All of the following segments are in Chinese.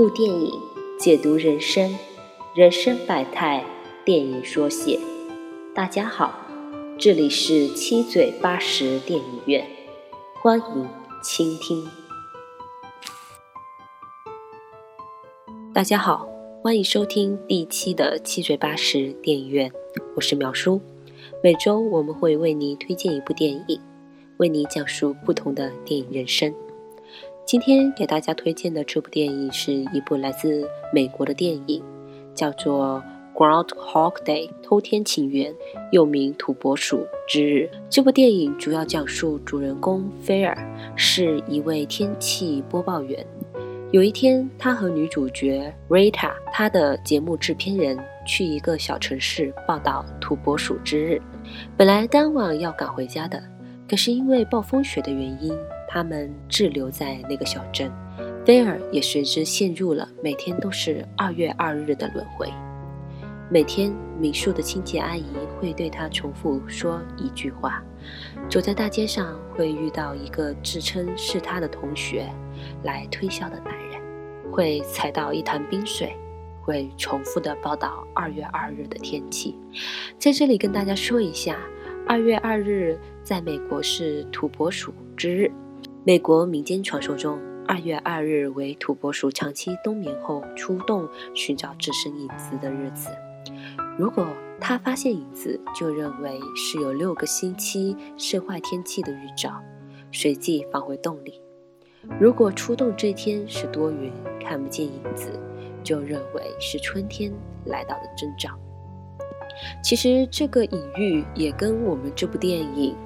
部电影解读人生，人生百态，电影说写。大家好，这里是七嘴八舌电影院，欢迎倾听。大家好，欢迎收听第七的七嘴八舌电影院，我是苗叔。每周我们会为您推荐一部电影，为你讲述不同的电影人生。今天给大家推荐的这部电影是一部来自美国的电影，叫做《Groundhog Day》偷天情缘，又名土拨鼠之日。这部电影主要讲述主人公菲尔是一位天气播报员。有一天，他和女主角 Rita，他的节目制片人，去一个小城市报道土拨鼠之日。本来当晚要赶回家的，可是因为暴风雪的原因。他们滞留在那个小镇，菲尔也随之陷入了每天都是二月二日的轮回。每天，民宿的清洁阿姨会对他重复说一句话：走在大街上会遇到一个自称是他的同学来推销的男人，会踩到一潭冰水，会重复的报道二月二日的天气。在这里跟大家说一下，二月二日在美国是土拨鼠之日。美国民间传说中，二月二日为土拨鼠长期冬眠后出洞寻找自身影子的日子。如果他发现影子，就认为是有六个星期是坏天气的预兆，随即返回洞里。如果出洞这天是多云，看不见影子，就认为是春天来到的征兆。其实这个隐喻也跟我们这部电影。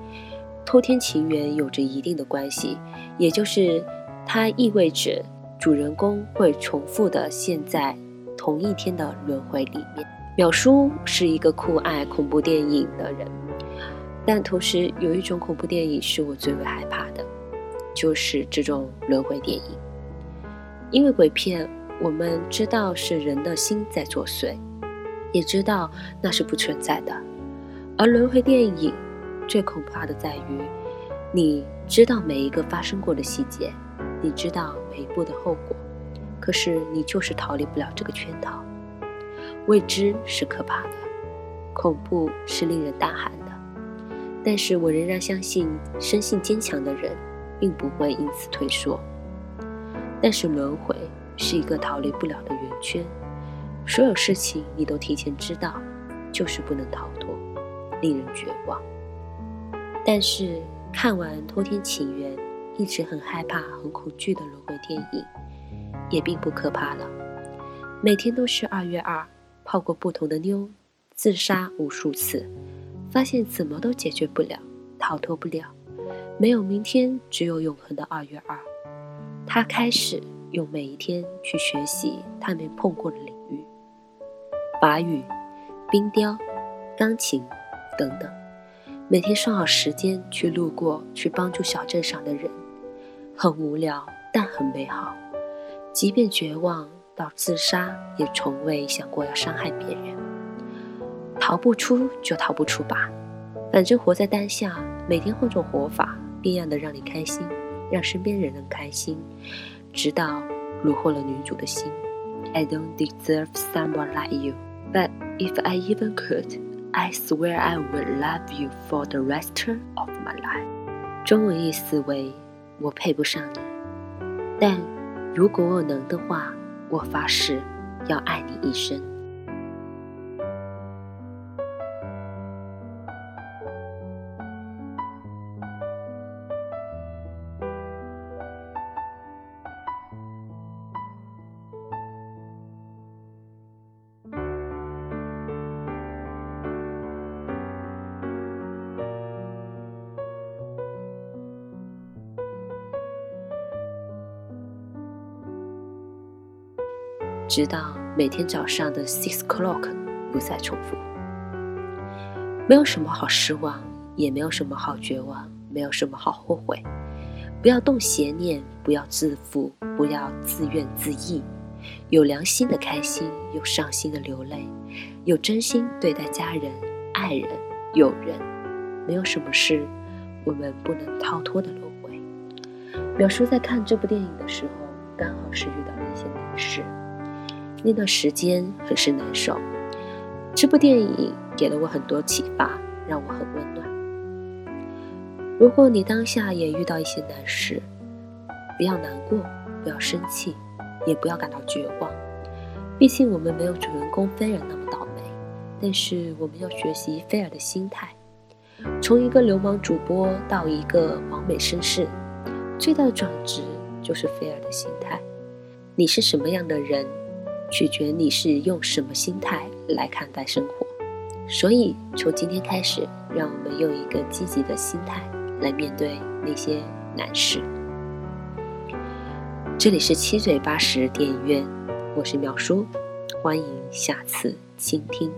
偷天情缘有着一定的关系，也就是它意味着主人公会重复的陷在同一天的轮回里面。淼叔是一个酷爱恐怖电影的人，但同时有一种恐怖电影是我最为害怕的，就是这种轮回电影。因为鬼片，我们知道是人的心在作祟，也知道那是不存在的，而轮回电影。最恐怕的在于，你知道每一个发生过的细节，你知道每一步的后果，可是你就是逃离不了这个圈套。未知是可怕的，恐怖是令人大喊的，但是我仍然相信，生性坚强的人并不会因此退缩。但是轮回是一个逃离不了的圆圈，所有事情你都提前知道，就是不能逃脱，令人绝望。但是看完《偷天起源》，一直很害怕、很恐惧的轮回电影，也并不可怕了。每天都是二月二，泡过不同的妞，自杀无数次，发现怎么都解决不了，逃脱不了，没有明天，只有永恒的二月二。他开始用每一天去学习他没碰过的领域，法语、冰雕、钢琴等等。每天算好时间去路过，去帮助小镇上的人，很无聊，但很美好。即便绝望到自杀，也从未想过要伤害别人。逃不出就逃不出吧，反正活在当下，每天换种活法，变样的让你开心，让身边人能开心，直到虏获了女主的心。I don't deserve someone like you, but if I even could. I swear I will love you for the rest of my life。中文意思为：我配不上你，但如果我能的话，我发誓要爱你一生。直到每天早上的 six o'clock 不再重复，没有什么好失望，也没有什么好绝望，没有什么好后悔。不要动邪念，不要自负，不要自怨自艾。有良心的开心，有伤心的流泪，有真心对待家人、爱人、友人。没有什么事我们不能逃脱的轮回。表叔在看这部电影的时候，刚好是遇到了。一些难事，那段时间很是难受。这部电影给了我很多启发，让我很温暖。如果你当下也遇到一些难事，不要难过，不要生气，也不要感到绝望。毕竟我们没有主人公菲尔那么倒霉，但是我们要学习菲尔的心态，从一个流氓主播到一个完美绅士，最大的转折就是菲尔的心态。你是什么样的人，取决你是用什么心态来看待生活。所以从今天开始，让我们用一个积极的心态来面对那些难事。这里是七嘴八舌电影院。我是淼叔，欢迎下次倾听。